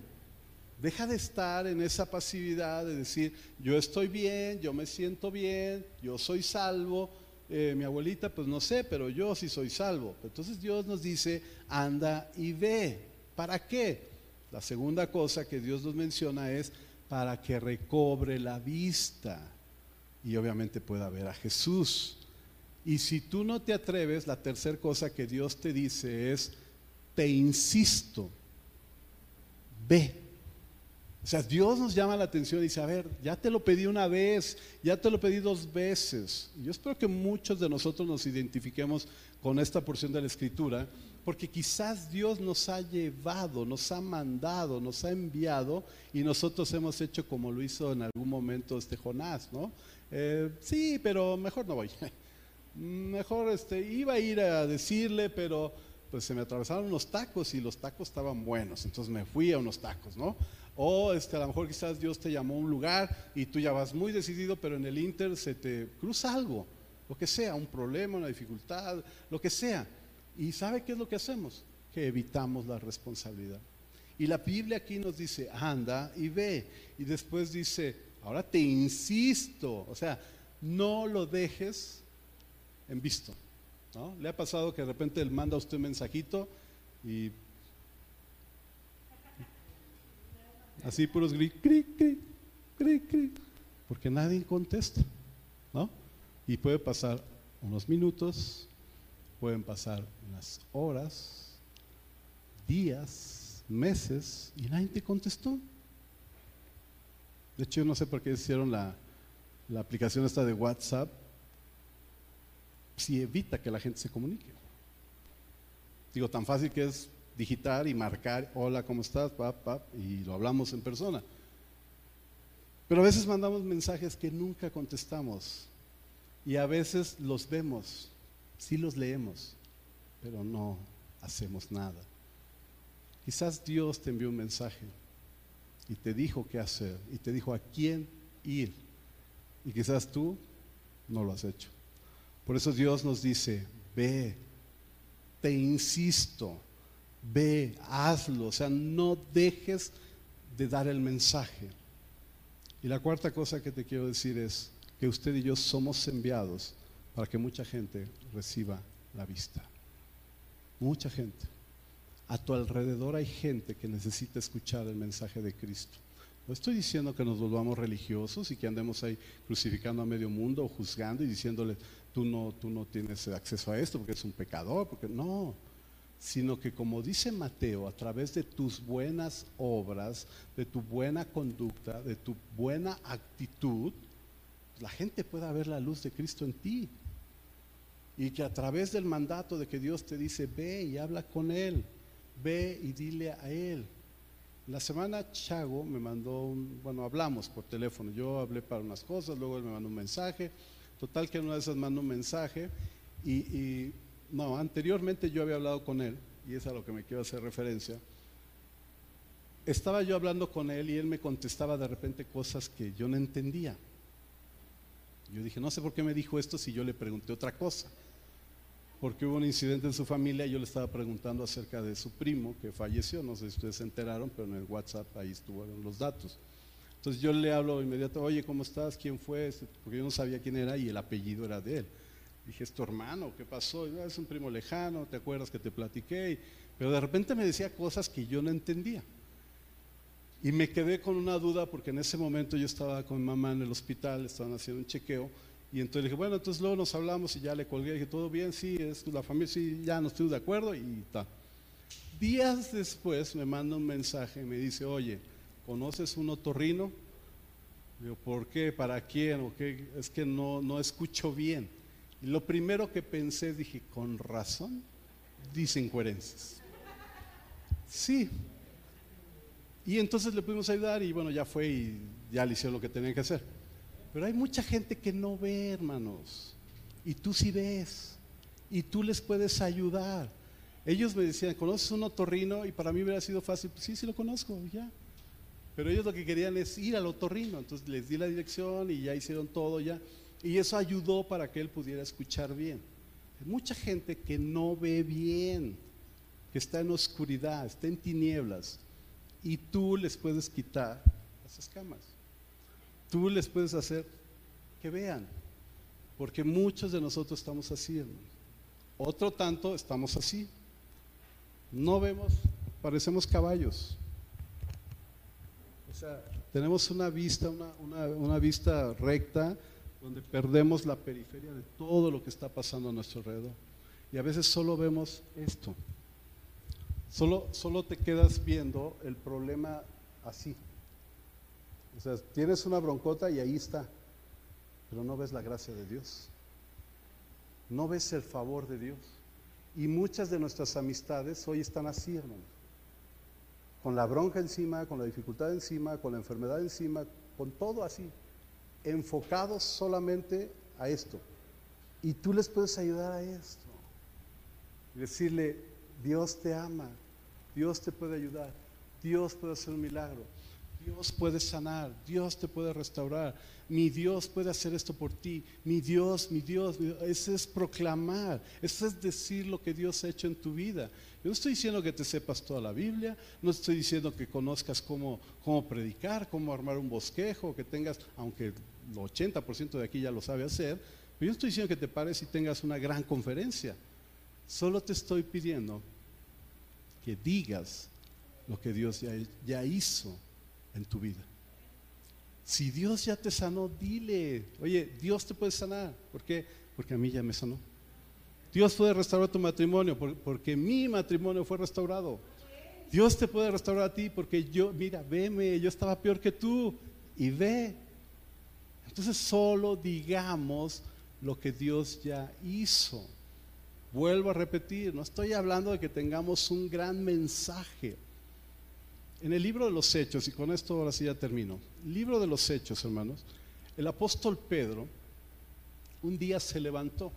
[SPEAKER 1] Deja de estar en esa pasividad de decir, yo estoy bien, yo me siento bien, yo soy salvo. Eh, mi abuelita, pues no sé, pero yo sí soy salvo. Entonces Dios nos dice, anda y ve. ¿Para qué? La segunda cosa que Dios nos menciona es para que recobre la vista y obviamente pueda ver a Jesús. Y si tú no te atreves, la tercera cosa que Dios te dice es, te insisto, ve. O sea, Dios nos llama la atención y dice, a ver, ya te lo pedí una vez, ya te lo pedí dos veces. Yo espero que muchos de nosotros nos identifiquemos con esta porción de la escritura, porque quizás Dios nos ha llevado, nos ha mandado, nos ha enviado y nosotros hemos hecho como lo hizo en algún momento este Jonás, ¿no? Eh, sí, pero mejor no voy. (laughs) Mejor este, iba a ir a decirle, pero pues se me atravesaron unos tacos y los tacos estaban buenos, entonces me fui a unos tacos, ¿no? O este, a lo mejor quizás Dios te llamó a un lugar y tú ya vas muy decidido, pero en el Inter se te cruza algo, lo que sea, un problema, una dificultad, lo que sea. ¿Y sabe qué es lo que hacemos? Que evitamos la responsabilidad. Y la Biblia aquí nos dice, anda y ve. Y después dice, Ahora te insisto, o sea, no lo dejes en visto. ¿no? ¿Le ha pasado que de repente él manda a usted un mensajito y así puros gri, cri, cri, cri, porque nadie contesta, ¿no? Y puede pasar unos minutos, pueden pasar unas horas, días, meses y nadie te contestó. De hecho, yo no sé por qué hicieron la, la aplicación esta de WhatsApp si evita que la gente se comunique. Digo, tan fácil que es digitar y marcar, hola, ¿cómo estás? y lo hablamos en persona. Pero a veces mandamos mensajes que nunca contestamos y a veces los vemos, sí los leemos, pero no hacemos nada. Quizás Dios te envió un mensaje y te dijo qué hacer y te dijo a quién ir y quizás tú no lo has hecho. Por eso Dios nos dice, ve, te insisto, ve, hazlo, o sea, no dejes de dar el mensaje. Y la cuarta cosa que te quiero decir es que usted y yo somos enviados para que mucha gente reciba la vista. Mucha gente. A tu alrededor hay gente que necesita escuchar el mensaje de Cristo. No estoy diciendo que nos volvamos religiosos y que andemos ahí crucificando a medio mundo o juzgando y diciéndole, tú no, tú no tienes acceso a esto porque es un pecador, porque no, sino que como dice Mateo, a través de tus buenas obras, de tu buena conducta, de tu buena actitud, la gente pueda ver la luz de Cristo en ti. Y que a través del mandato de que Dios te dice, ve y habla con Él, ve y dile a Él, la semana Chago me mandó un, bueno, hablamos por teléfono, yo hablé para unas cosas, luego él me mandó un mensaje, total que en una de esas mandó un mensaje y, no, anteriormente yo había hablado con él, y es a lo que me quiero hacer referencia, estaba yo hablando con él y él me contestaba de repente cosas que yo no entendía. Yo dije, no sé por qué me dijo esto si yo le pregunté otra cosa porque hubo un incidente en su familia y yo le estaba preguntando acerca de su primo que falleció, no sé si ustedes se enteraron, pero en el WhatsApp ahí estuvieron los datos. Entonces yo le hablo inmediato, oye, ¿cómo estás? ¿Quién fue? Porque yo no sabía quién era y el apellido era de él. Dije, ¿es tu hermano? ¿Qué pasó? Ah, es un primo lejano, ¿te acuerdas que te platiqué? Pero de repente me decía cosas que yo no entendía. Y me quedé con una duda porque en ese momento yo estaba con mamá en el hospital, estaban haciendo un chequeo y entonces dije, bueno, entonces luego nos hablamos y ya le colgué. dije, todo bien, sí, es la familia, sí, ya no estoy de acuerdo y tal. Días después me manda un mensaje y me dice, oye, ¿conoces un otorrino? Digo, ¿por qué? ¿Para quién? ¿O qué? Es que no, no escucho bien. Y lo primero que pensé, dije, con razón, dice incoherencias. Sí. Y entonces le pudimos ayudar y bueno, ya fue y ya le hicieron lo que tenía que hacer. Pero hay mucha gente que no ve, hermanos. Y tú sí ves. Y tú les puedes ayudar. Ellos me decían, ¿conoces un otorrino? Y para mí hubiera sido fácil, pues sí, sí lo conozco, ya. Pero ellos lo que querían es ir al otorrino. Entonces les di la dirección y ya hicieron todo ya. Y eso ayudó para que él pudiera escuchar bien. Hay mucha gente que no ve bien, que está en oscuridad, está en tinieblas. Y tú les puedes quitar las escamas tú les puedes hacer que vean, porque muchos de nosotros estamos así, Otro tanto estamos así. No vemos, parecemos caballos. O sea, tenemos una vista, una, una vista recta donde perdemos la periferia de todo lo que está pasando a nuestro alrededor. Y a veces solo vemos esto. Solo, solo te quedas viendo el problema así. O sea, tienes una broncota y ahí está, pero no ves la gracia de Dios. No ves el favor de Dios. Y muchas de nuestras amistades hoy están así, hermano. Con la bronca encima, con la dificultad encima, con la enfermedad encima, con todo así. Enfocados solamente a esto. Y tú les puedes ayudar a esto. decirle, Dios te ama, Dios te puede ayudar, Dios puede hacer un milagro. Dios puede sanar, Dios te puede restaurar, mi Dios puede hacer esto por ti, mi Dios, mi Dios, ese es proclamar, eso es decir lo que Dios ha hecho en tu vida. Yo no estoy diciendo que te sepas toda la Biblia, no estoy diciendo que conozcas cómo, cómo predicar, cómo armar un bosquejo, que tengas, aunque el 80% de aquí ya lo sabe hacer, pero yo no estoy diciendo que te pares y tengas una gran conferencia. Solo te estoy pidiendo que digas lo que Dios ya, ya hizo en tu vida. Si Dios ya te sanó, dile, oye, Dios te puede sanar. ¿Por qué? Porque a mí ya me sanó. Dios puede restaurar tu matrimonio porque mi matrimonio fue restaurado. Dios te puede restaurar a ti porque yo, mira, veme, yo estaba peor que tú y ve. Entonces solo digamos lo que Dios ya hizo. Vuelvo a repetir, no estoy hablando de que tengamos un gran mensaje. En el libro de los Hechos, y con esto ahora sí ya termino, libro de los Hechos, hermanos, el apóstol Pedro un día se levantó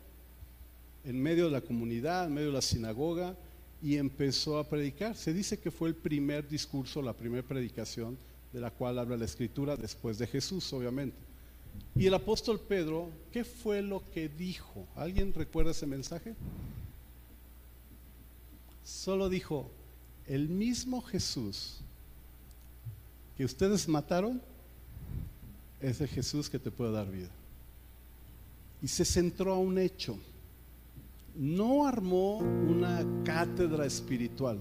[SPEAKER 1] en medio de la comunidad, en medio de la sinagoga, y empezó a predicar. Se dice que fue el primer discurso, la primera predicación de la cual habla la escritura después de Jesús, obviamente. Y el apóstol Pedro, ¿qué fue lo que dijo? ¿Alguien recuerda ese mensaje? Solo dijo, el mismo Jesús que ustedes mataron es el Jesús que te puede dar vida. Y se centró a un hecho no armó una cátedra espiritual.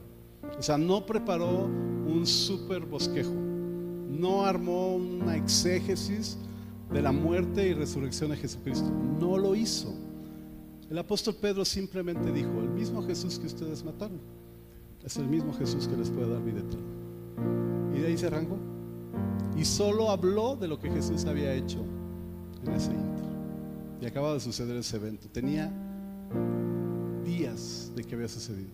[SPEAKER 1] O sea, no preparó un super bosquejo. No armó una exégesis de la muerte y resurrección de Jesucristo. No lo hizo. El apóstol Pedro simplemente dijo, el mismo Jesús que ustedes mataron, es el mismo Jesús que les puede dar vida eterna. Y de ahí se arrancó. Y solo habló de lo que Jesús había hecho en ese inter. Y acaba de suceder ese evento. Tenía días de que había sucedido.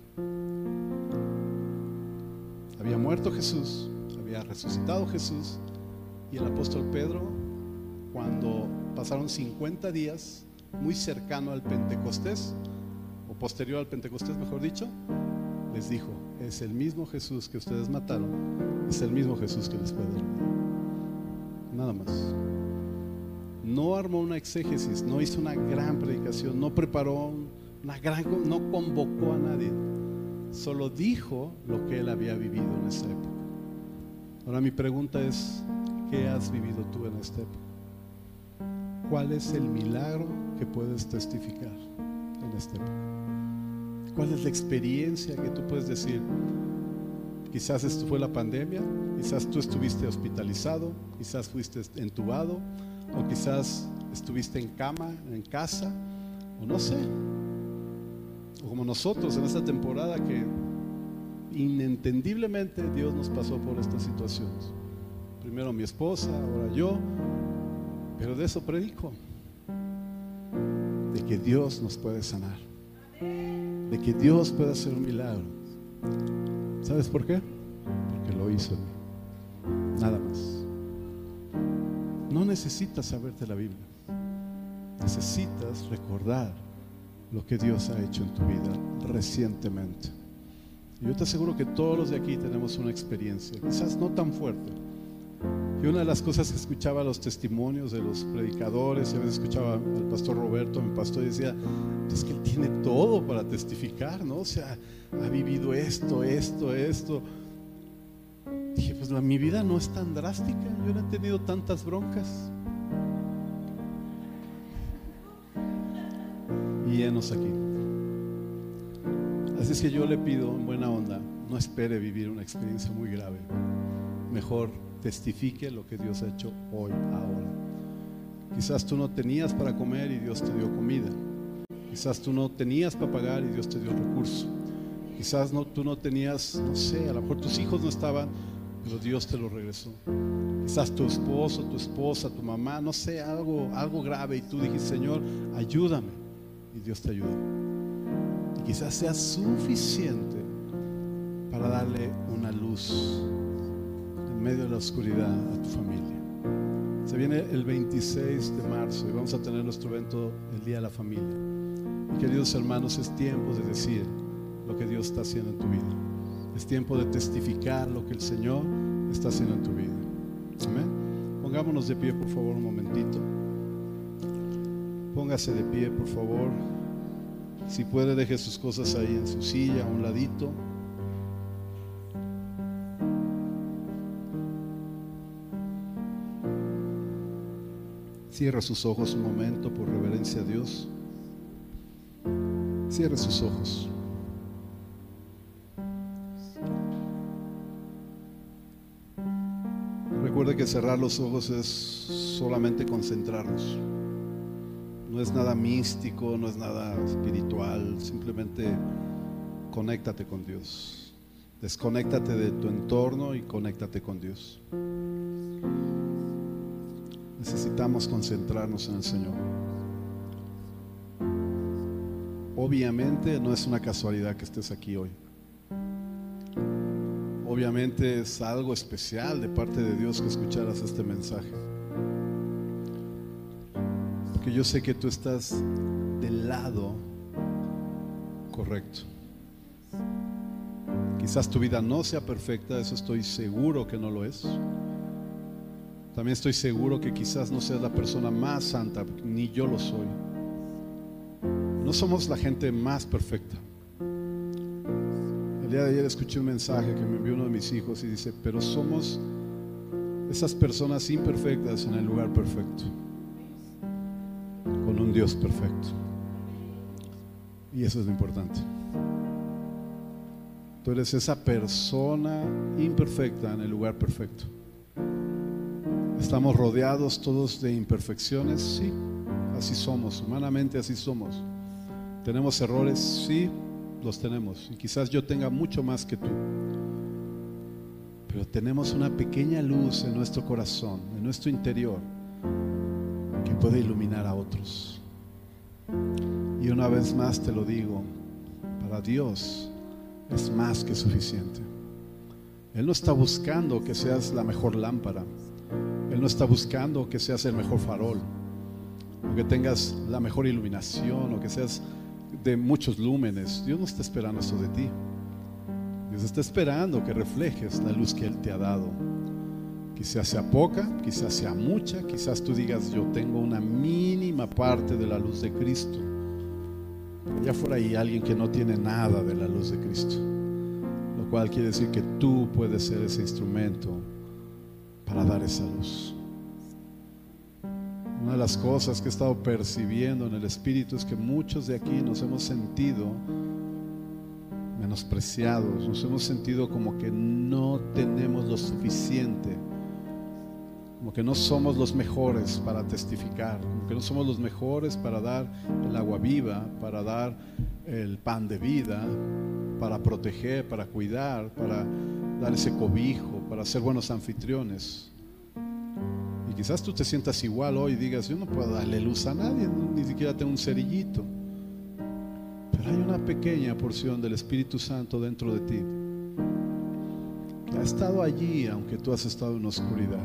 [SPEAKER 1] Había muerto Jesús, había resucitado Jesús y el apóstol Pedro, cuando pasaron 50 días, muy cercano al Pentecostés, o posterior al Pentecostés, mejor dicho, les dijo, es el mismo Jesús que ustedes mataron, es el mismo Jesús que les puede dar Nada más. No armó una exégesis, no hizo una gran predicación, no preparó no convocó a nadie, solo dijo lo que él había vivido en esa época. Ahora mi pregunta es, ¿qué has vivido tú en esta época? ¿Cuál es el milagro que puedes testificar en esta época? ¿Cuál es la experiencia que tú puedes decir? Quizás esto fue la pandemia, quizás tú estuviste hospitalizado, quizás fuiste entubado, o quizás estuviste en cama, en casa, o no sé, como nosotros en esta temporada que inentendiblemente Dios nos pasó por estas situaciones. Primero mi esposa, ahora yo, pero de eso predico, de que Dios nos puede sanar, de que Dios puede hacer un milagro. ¿Sabes por qué? Porque lo hizo Nada más. No necesitas saberte la Biblia. Necesitas recordar lo que Dios ha hecho en tu vida recientemente. Yo te aseguro que todos los de aquí tenemos una experiencia, quizás no tan fuerte. Y una de las cosas que escuchaba los testimonios de los predicadores, y a veces escuchaba al pastor Roberto, mi pastor, y decía, es que él tiene todo para testificar, ¿no? O sea, ha vivido esto, esto, esto. Dije, pues mi vida no es tan drástica, yo no he tenido tantas broncas. llenos aquí. Así es que yo le pido en buena onda, no espere vivir una experiencia muy grave. Mejor testifique lo que Dios ha hecho hoy, ahora. Quizás tú no tenías para comer y Dios te dio comida. Quizás tú no tenías para pagar y Dios te dio recurso. Quizás no, tú no tenías, no sé, a lo mejor tus hijos no estaban, pero Dios te lo regresó. Quizás tu esposo, tu esposa, tu mamá, no sé, algo, algo grave y tú dijiste, Señor, ayúdame y Dios te ayuda. Y quizás sea suficiente para darle una luz medio de la oscuridad a tu familia. Se viene el 26 de marzo y vamos a tener nuestro evento el Día de la Familia. Y queridos hermanos, es tiempo de decir lo que Dios está haciendo en tu vida. Es tiempo de testificar lo que el Señor está haciendo en tu vida. Amén. Pongámonos de pie, por favor, un momentito. Póngase de pie, por favor. Si puede, deje sus cosas ahí en su silla, a un ladito. Cierra sus ojos un momento por reverencia a Dios. Cierra sus ojos. Recuerde que cerrar los ojos es solamente concentrarnos No es nada místico, no es nada espiritual, simplemente conéctate con Dios. Desconéctate de tu entorno y conéctate con Dios. Necesitamos concentrarnos en el Señor. Obviamente no es una casualidad que estés aquí hoy. Obviamente es algo especial de parte de Dios que escucharas este mensaje. Porque yo sé que tú estás del lado correcto. Quizás tu vida no sea perfecta, eso estoy seguro que no lo es. También estoy seguro que quizás no seas la persona más santa, ni yo lo soy. No somos la gente más perfecta. El día de ayer escuché un mensaje que me envió uno de mis hijos y dice, pero somos esas personas imperfectas en el lugar perfecto, con un Dios perfecto. Y eso es lo importante. Tú eres esa persona imperfecta en el lugar perfecto. Estamos rodeados todos de imperfecciones, sí, así somos, humanamente así somos. ¿Tenemos errores? Sí, los tenemos. Y quizás yo tenga mucho más que tú. Pero tenemos una pequeña luz en nuestro corazón, en nuestro interior, que puede iluminar a otros. Y una vez más te lo digo, para Dios es más que suficiente. Él no está buscando que seas la mejor lámpara. Él no está buscando que seas el mejor farol, o que tengas la mejor iluminación, o que seas de muchos lúmenes. Dios no está esperando eso de ti. Dios está esperando que reflejes la luz que Él te ha dado. Quizás sea poca, quizás sea mucha, quizás tú digas yo tengo una mínima parte de la luz de Cristo. Ya fuera ahí alguien que no tiene nada de la luz de Cristo. Lo cual quiere decir que tú puedes ser ese instrumento para dar esa luz. Una de las cosas que he estado percibiendo en el Espíritu es que muchos de aquí nos hemos sentido menospreciados, nos hemos sentido como que no tenemos lo suficiente, como que no somos los mejores para testificar, como que no somos los mejores para dar el agua viva, para dar el pan de vida, para proteger, para cuidar, para dar ese cobijo, para ser buenos anfitriones. Y quizás tú te sientas igual hoy digas, yo no puedo darle luz a nadie, ni siquiera tengo un cerillito. Pero hay una pequeña porción del Espíritu Santo dentro de ti que ha estado allí aunque tú has estado en oscuridad.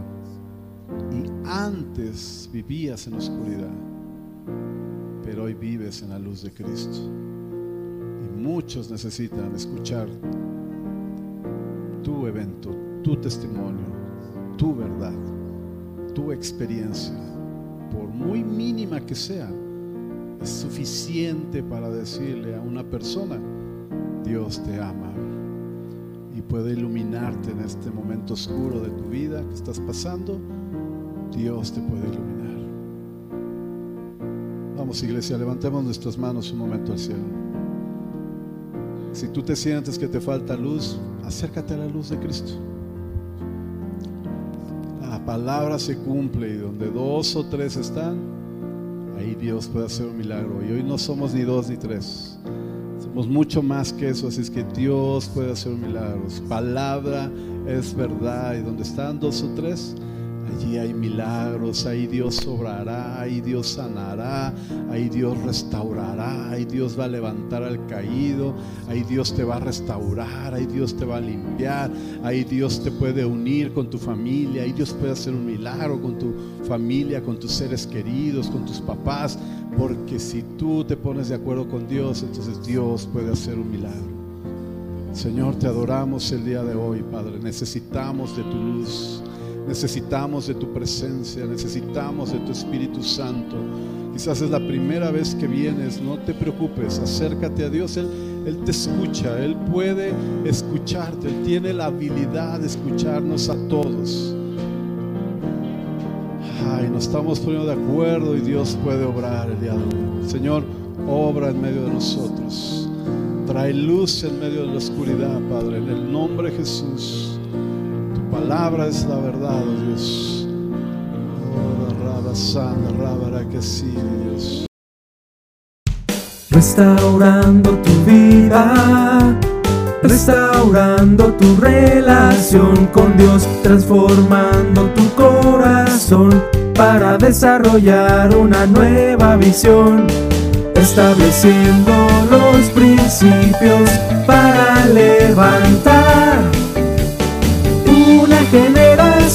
[SPEAKER 1] Y antes vivías en oscuridad, pero hoy vives en la luz de Cristo. Y muchos necesitan escuchar tu evento, tu testimonio, tu verdad, tu experiencia, por muy mínima que sea, es suficiente para decirle a una persona, Dios te ama y puede iluminarte en este momento oscuro de tu vida que estás pasando. Dios te puede iluminar. Vamos iglesia, levantemos nuestras manos un momento al cielo. Si tú te sientes que te falta luz, acércate a la luz de Cristo. La palabra se cumple y donde dos o tres están, ahí Dios puede hacer un milagro. Y hoy no somos ni dos ni tres, somos mucho más que eso, así es que Dios puede hacer un milagro. Su palabra es verdad y donde están dos o tres, Allí hay milagros, ahí Dios obrará, ahí Dios sanará, ahí Dios restaurará, ahí Dios va a levantar al caído, ahí Dios te va a restaurar, ahí Dios te va a limpiar, ahí Dios te puede unir con tu familia, ahí Dios puede hacer un milagro con tu familia, con tus seres queridos, con tus papás, porque si tú te pones de acuerdo con Dios, entonces Dios puede hacer un milagro. Señor, te adoramos el día de hoy, Padre. Necesitamos de tu luz. Necesitamos de tu presencia, necesitamos de tu Espíritu Santo. Quizás es la primera vez que vienes, no te preocupes, acércate a Dios, Él, te escucha, Él puede escucharte, Él tiene la habilidad de escucharnos a todos. Ay, nos estamos poniendo de acuerdo y Dios puede obrar el día de hoy. Señor, obra en medio de nosotros. Trae luz en medio de la oscuridad, Padre, en el nombre de Jesús palabra es la verdad, oh Dios. Oh, Rabba Sana, Rabba que sí, Dios.
[SPEAKER 2] restaurando tu vida, restaurando tu relación con Dios, transformando tu corazón para desarrollar una nueva visión, estableciendo los principios para levantar